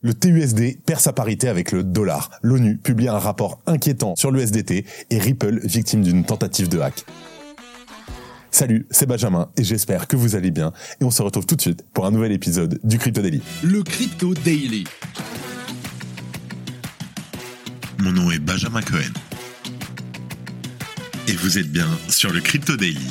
Le TUSD perd sa parité avec le dollar. L'ONU publie un rapport inquiétant sur l'USDT et Ripple victime d'une tentative de hack. Salut, c'est Benjamin et j'espère que vous allez bien et on se retrouve tout de suite pour un nouvel épisode du Crypto Daily. Le Crypto Daily. Mon nom est Benjamin Cohen. Et vous êtes bien sur le Crypto Daily.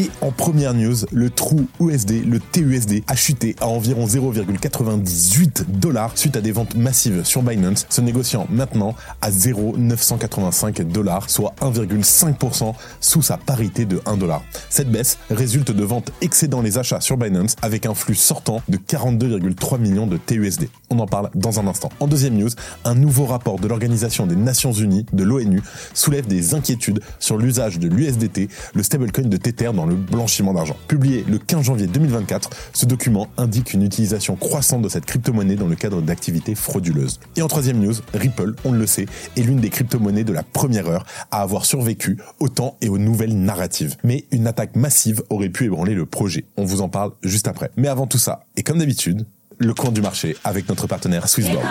Et en première news, le trou USD, le TUSD, a chuté à environ 0,98 dollars suite à des ventes massives sur Binance, se négociant maintenant à 0,985 dollars, soit 1,5% sous sa parité de 1 dollar. Cette baisse résulte de ventes excédant les achats sur Binance avec un flux sortant de 42,3 millions de TUSD. On en parle dans un instant. En deuxième news, un nouveau rapport de l'Organisation des Nations Unies, de l'ONU, soulève des inquiétudes sur l'usage de l'USDT, le stablecoin de Tether dans le blanchiment d'argent. Publié le 15 janvier 2024, ce document indique une utilisation croissante de cette crypto-monnaie dans le cadre d'activités frauduleuses. Et en troisième news, Ripple, on le sait, est l'une des crypto-monnaies de la première heure à avoir survécu au temps et aux nouvelles narratives. Mais une attaque massive aurait pu ébranler le projet. On vous en parle juste après. Mais avant tout ça, et comme d'habitude, le coin du marché avec notre partenaire Swissborg.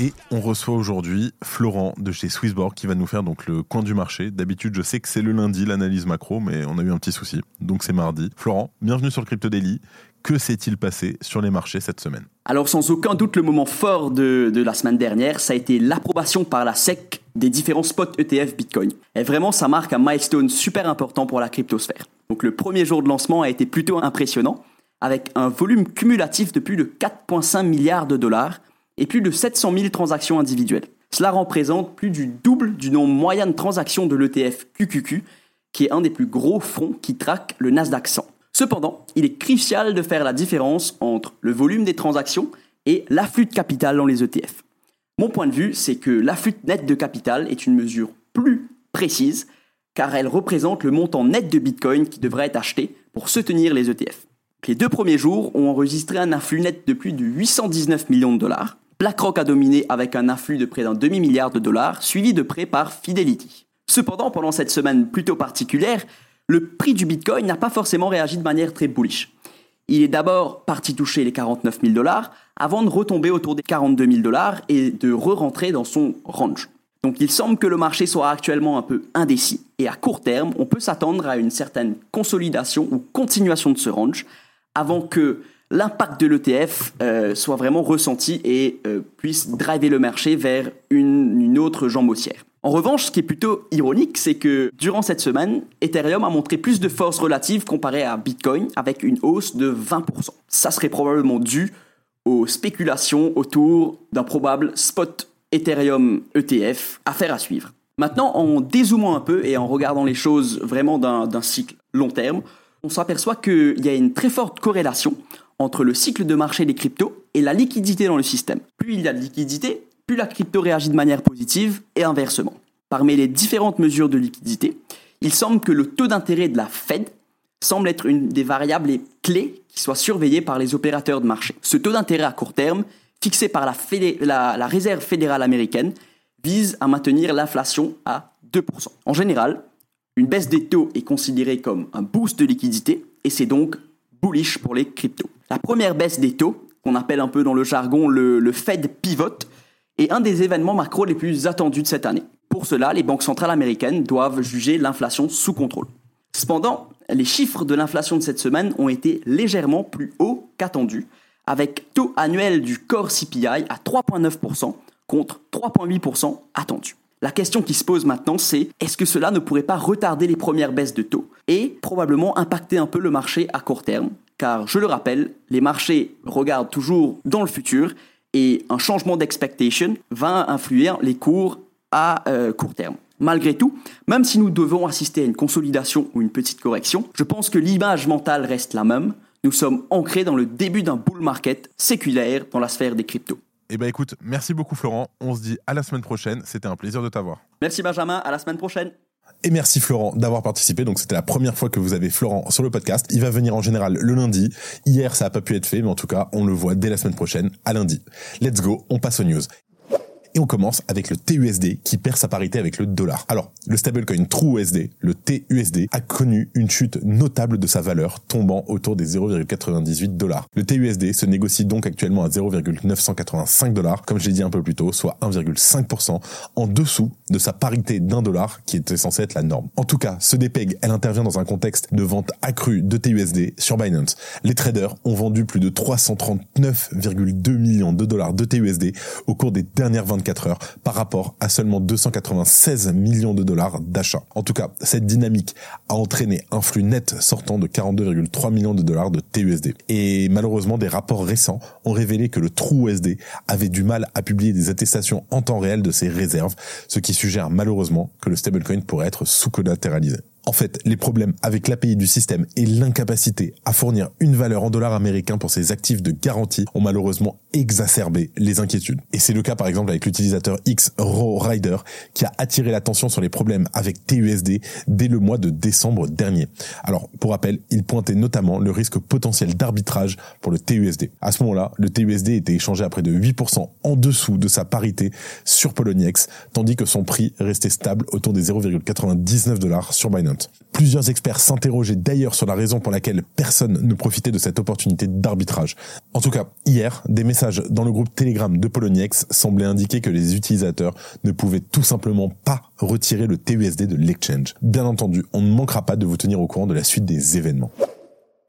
Et on reçoit aujourd'hui Florent de chez Swissborg qui va nous faire donc le coin du marché. D'habitude, je sais que c'est le lundi l'analyse macro, mais on a eu un petit souci, donc c'est mardi. Florent, bienvenue sur le Crypto Daily. Que s'est-il passé sur les marchés cette semaine? Alors sans aucun doute, le moment fort de, de la semaine dernière, ça a été l'approbation par la SEC des différents spots ETF Bitcoin. Et vraiment, ça marque un milestone super important pour la cryptosphère. Donc le premier jour de lancement a été plutôt impressionnant, avec un volume cumulatif de plus de 4,5 milliards de dollars et plus de 700 000 transactions individuelles. Cela représente plus du double du nombre moyen de transactions de l'ETF QQQ, qui est un des plus gros fonds qui traque le Nasdaq 100. Cependant, il est crucial de faire la différence entre le volume des transactions et l'afflux de capital dans les ETF. Mon point de vue, c'est que l'afflux net de capital est une mesure plus précise, car elle représente le montant net de Bitcoin qui devrait être acheté pour soutenir les ETF. Les deux premiers jours ont enregistré un afflux net de plus de 819 millions de dollars, BlackRock a dominé avec un afflux de près d'un demi-milliard de dollars, suivi de près par Fidelity. Cependant, pendant cette semaine plutôt particulière, le prix du Bitcoin n'a pas forcément réagi de manière très bullish. Il est d'abord parti toucher les 49 000 dollars avant de retomber autour des 42 000 dollars et de re-rentrer dans son range. Donc il semble que le marché soit actuellement un peu indécis et à court terme, on peut s'attendre à une certaine consolidation ou continuation de ce range avant que l'impact de l'ETF euh, soit vraiment ressenti et euh, puisse driver le marché vers une, autre jambe haussière. En revanche, ce qui est plutôt ironique, c'est que durant cette semaine, Ethereum a montré plus de force relative comparé à Bitcoin avec une hausse de 20%. Ça serait probablement dû aux spéculations autour d'un probable spot Ethereum ETF, affaire à suivre. Maintenant, en dézoomant un peu et en regardant les choses vraiment d'un cycle long terme, on s'aperçoit qu'il y a une très forte corrélation entre le cycle de marché des cryptos et la liquidité dans le système. Plus il y a de liquidité, plus la crypto réagit de manière positive et inversement. Parmi les différentes mesures de liquidité, il semble que le taux d'intérêt de la Fed semble être une des variables clés qui soit surveillée par les opérateurs de marché. Ce taux d'intérêt à court terme, fixé par la, la, la Réserve fédérale américaine, vise à maintenir l'inflation à 2%. En général, une baisse des taux est considérée comme un boost de liquidité et c'est donc bullish pour les cryptos. La première baisse des taux, qu'on appelle un peu dans le jargon le, Fed pivot, est un des événements macro les plus attendus de cette année. Pour cela, les banques centrales américaines doivent juger l'inflation sous contrôle. Cependant, les chiffres de l'inflation de cette semaine ont été légèrement plus hauts qu'attendus, avec taux annuel du core CPI à 3,9% contre 3,8% attendu. La question qui se pose maintenant, c'est est-ce que cela ne pourrait pas retarder les premières baisses de taux et probablement impacter un peu le marché à court terme? Car je le rappelle, les marchés regardent toujours dans le futur et un changement d'expectation va influer les cours à euh, court terme. Malgré tout, même si nous devons assister à une consolidation ou une petite correction, je pense que l'image mentale reste la même. Nous sommes ancrés dans le début d'un bull market séculaire dans la sphère des cryptos. Eh bien écoute, merci beaucoup Florent. On se dit à la semaine prochaine. C'était un plaisir de t'avoir. Merci Benjamin, à la semaine prochaine. Et merci Florent d'avoir participé. Donc c'était la première fois que vous avez Florent sur le podcast. Il va venir en général le lundi. Hier, ça a pas pu être fait, mais en tout cas, on le voit dès la semaine prochaine à lundi. Let's go, on passe aux news. Et on commence avec le TUSD qui perd sa parité avec le dollar. Alors, le stablecoin TrueUSD, le TUSD, a connu une chute notable de sa valeur, tombant autour des 0,98 dollars. Le TUSD se négocie donc actuellement à 0,985 dollars, comme je l'ai dit un peu plus tôt, soit 1,5% en dessous de sa parité d'un dollar qui était censé être la norme. En tout cas, ce DPEG, elle intervient dans un contexte de vente accrue de TUSD sur Binance. Les traders ont vendu plus de 339,2 millions de dollars de TUSD au cours des dernières 24 heures par rapport à seulement 296 millions de dollars d'achat. En tout cas, cette dynamique a entraîné un flux net sortant de 42,3 millions de dollars de TUSD. Et malheureusement, des rapports récents ont révélé que le TrueUSD avait du mal à publier des attestations en temps réel de ses réserves, ce qui suggère malheureusement que le stablecoin pourrait être sous-collatéralisé. En fait, les problèmes avec l'API du système et l'incapacité à fournir une valeur en dollars américains pour ses actifs de garantie ont malheureusement exacerbé les inquiétudes. Et c'est le cas par exemple avec l'utilisateur X Rider qui a attiré l'attention sur les problèmes avec TUSD dès le mois de décembre dernier. Alors, pour rappel, il pointait notamment le risque potentiel d'arbitrage pour le TUSD. À ce moment-là, le TUSD était échangé à près de 8% en dessous de sa parité sur Poloniex, tandis que son prix restait stable autour des 0,99 dollars sur Binance. Plusieurs experts s'interrogeaient d'ailleurs sur la raison pour laquelle personne ne profitait de cette opportunité d'arbitrage. En tout cas, hier, des messages dans le groupe Telegram de Poloniex semblaient indiquer que les utilisateurs ne pouvaient tout simplement pas retirer le TUSD de l'exchange. Bien entendu, on ne manquera pas de vous tenir au courant de la suite des événements.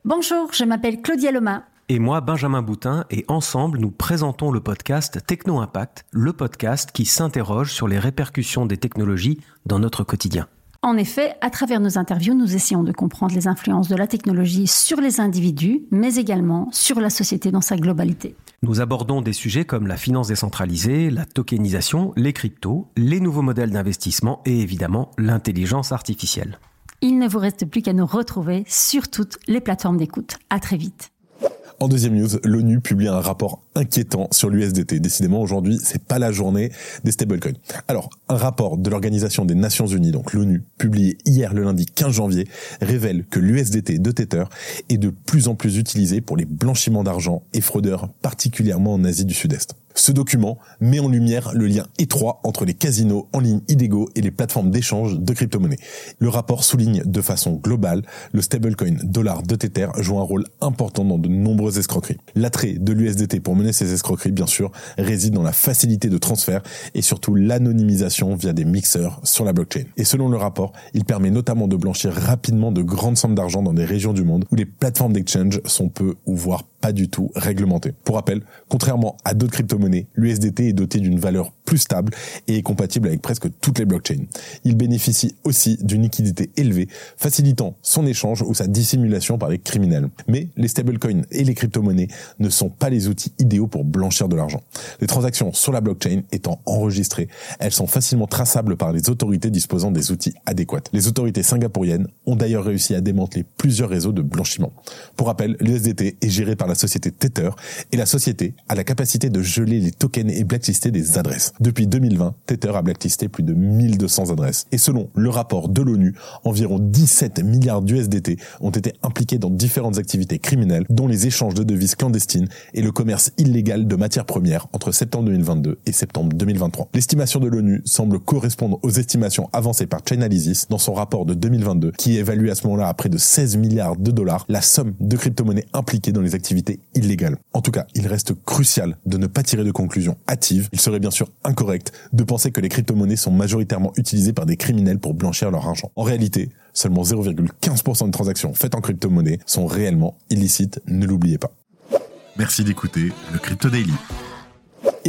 Bonjour, je m'appelle Claudia Loma. Et moi, Benjamin Boutin, et ensemble, nous présentons le podcast Techno Impact, le podcast qui s'interroge sur les répercussions des technologies dans notre quotidien. En effet, à travers nos interviews, nous essayons de comprendre les influences de la technologie sur les individus, mais également sur la société dans sa globalité. Nous abordons des sujets comme la finance décentralisée, la tokenisation, les cryptos, les nouveaux modèles d'investissement et évidemment l'intelligence artificielle. Il ne vous reste plus qu'à nous retrouver sur toutes les plateformes d'écoute. À très vite. En deuxième news, l'ONU publie un rapport inquiétant sur l'USDT. Décidément, aujourd'hui, c'est pas la journée des stablecoins. Alors, un rapport de l'Organisation des Nations Unies, donc l'ONU, publié hier le lundi 15 janvier, révèle que l'USDT de Tether est de plus en plus utilisé pour les blanchiments d'argent et fraudeurs, particulièrement en Asie du Sud-Est. Ce document met en lumière le lien étroit entre les casinos en ligne illégaux et les plateformes d'échange de crypto-monnaies. Le rapport souligne de façon globale le stablecoin dollar de Tether joue un rôle important dans de nombreuses escroqueries. L'attrait de l'USDT pour mener ces escroqueries, bien sûr, réside dans la facilité de transfert et surtout l'anonymisation via des mixeurs sur la blockchain. Et selon le rapport, il permet notamment de blanchir rapidement de grandes sommes d'argent dans des régions du monde où les plateformes d'exchange sont peu ou voire pas du tout réglementées. Pour rappel, contrairement à d'autres crypto-monnaies, l'USDT est doté d'une valeur plus stable et est compatible avec presque toutes les blockchains. Il bénéficie aussi d'une liquidité élevée, facilitant son échange ou sa dissimulation par les criminels. Mais les stablecoins et les crypto-monnaies ne sont pas les outils idéaux pour blanchir de l'argent. Les transactions sur la blockchain étant enregistrées, elles sont facilement traçables par les autorités disposant des outils adéquats. Les autorités singapouriennes ont d'ailleurs réussi à démanteler plusieurs réseaux de blanchiment. Pour rappel, l'USDT est géré par la société Tether et la société a la capacité de geler les tokens et blacklister des adresses. Depuis 2020, Tether a blacklisté plus de 1200 adresses. Et selon le rapport de l'ONU, environ 17 milliards d'USDT ont été impliqués dans différentes activités criminelles, dont les échanges de devises clandestines et le commerce illégal de matières premières entre septembre 2022 et septembre 2023. L'estimation de l'ONU semble correspondre aux estimations avancées par Chainalysis dans son rapport de 2022, qui évalue à ce moment-là à près de 16 milliards de dollars la somme de crypto-monnaies impliquées dans les activités illégales. En tout cas, il reste crucial de ne pas tirer de conclusions hâtives. Il serait bien sûr incorrect de penser que les crypto-monnaies sont majoritairement utilisées par des criminels pour blanchir leur argent. En réalité, seulement 0,15% des transactions faites en crypto-monnaie sont réellement illicites, ne l'oubliez pas. Merci d'écouter le Crypto Daily.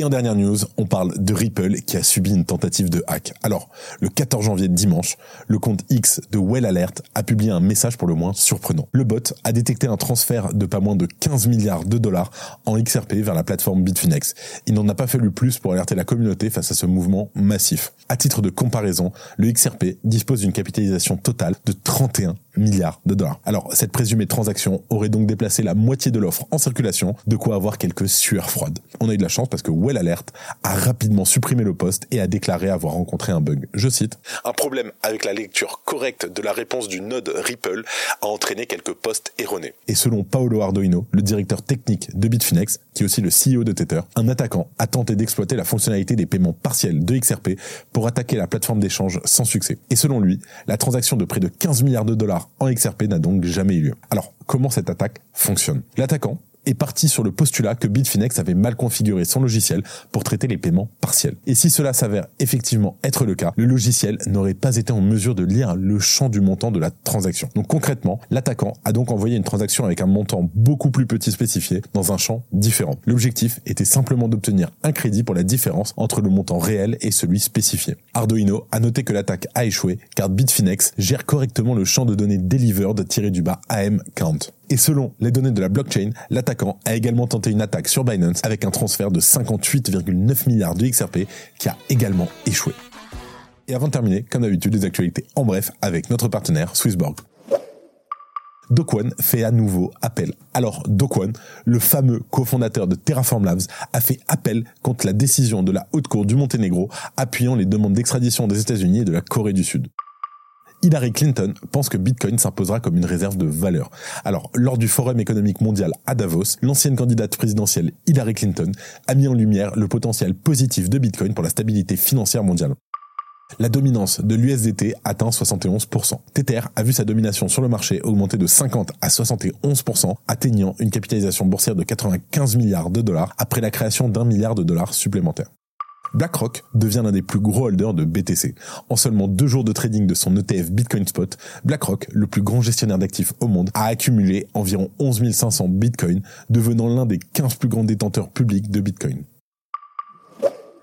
Et en dernière news, on parle de Ripple qui a subi une tentative de hack. Alors, le 14 janvier dimanche, le compte X de Well Alert a publié un message pour le moins surprenant. Le bot a détecté un transfert de pas moins de 15 milliards de dollars en XRP vers la plateforme Bitfinex. Il n'en a pas fallu plus pour alerter la communauté face à ce mouvement massif. À titre de comparaison, le XRP dispose d'une capitalisation totale de 31 milliards de dollars. Alors, cette présumée transaction aurait donc déplacé la moitié de l'offre en circulation, de quoi avoir quelques sueurs froides. On a eu de la chance parce que Well Alert a rapidement supprimé le poste et a déclaré avoir rencontré un bug. Je cite, un problème avec la lecture correcte de la réponse du node Ripple a entraîné quelques postes erronés. Et selon Paolo Ardoino, le directeur technique de Bitfinex, qui est aussi le CEO de Tether, un attaquant a tenté d'exploiter la fonctionnalité des paiements partiels de XRP pour attaquer la plateforme d'échange sans succès. Et selon lui, la transaction de près de 15 milliards de dollars en XRP n'a donc jamais eu lieu. Alors, comment cette attaque fonctionne? L'attaquant est parti sur le postulat que Bitfinex avait mal configuré son logiciel pour traiter les paiements partiels. Et si cela s'avère effectivement être le cas, le logiciel n'aurait pas été en mesure de lire le champ du montant de la transaction. Donc concrètement, l'attaquant a donc envoyé une transaction avec un montant beaucoup plus petit spécifié dans un champ différent. L'objectif était simplement d'obtenir un crédit pour la différence entre le montant réel et celui spécifié. Arduino a noté que l'attaque a échoué car Bitfinex gère correctement le champ de données delivered tiré du bas AM count. Et selon les données de la blockchain, l'attaquant a également tenté une attaque sur Binance avec un transfert de 58,9 milliards de XRP qui a également échoué. Et avant de terminer, comme d'habitude, les actualités en bref avec notre partenaire Swissborg. Dokwon fait à nouveau appel. Alors, Dokwon, le fameux cofondateur de Terraform Labs, a fait appel contre la décision de la Haute Cour du Monténégro appuyant les demandes d'extradition des États-Unis et de la Corée du Sud. Hillary Clinton pense que Bitcoin s'imposera comme une réserve de valeur. Alors, lors du Forum économique mondial à Davos, l'ancienne candidate présidentielle Hillary Clinton a mis en lumière le potentiel positif de Bitcoin pour la stabilité financière mondiale. La dominance de l'USDT atteint 71%. Tether a vu sa domination sur le marché augmenter de 50 à 71%, atteignant une capitalisation boursière de 95 milliards de dollars après la création d'un milliard de dollars supplémentaires. BlackRock devient l'un des plus gros holders de BTC. En seulement deux jours de trading de son ETF Bitcoin Spot, BlackRock, le plus grand gestionnaire d'actifs au monde, a accumulé environ 11 500 Bitcoins, devenant l'un des 15 plus grands détenteurs publics de Bitcoin.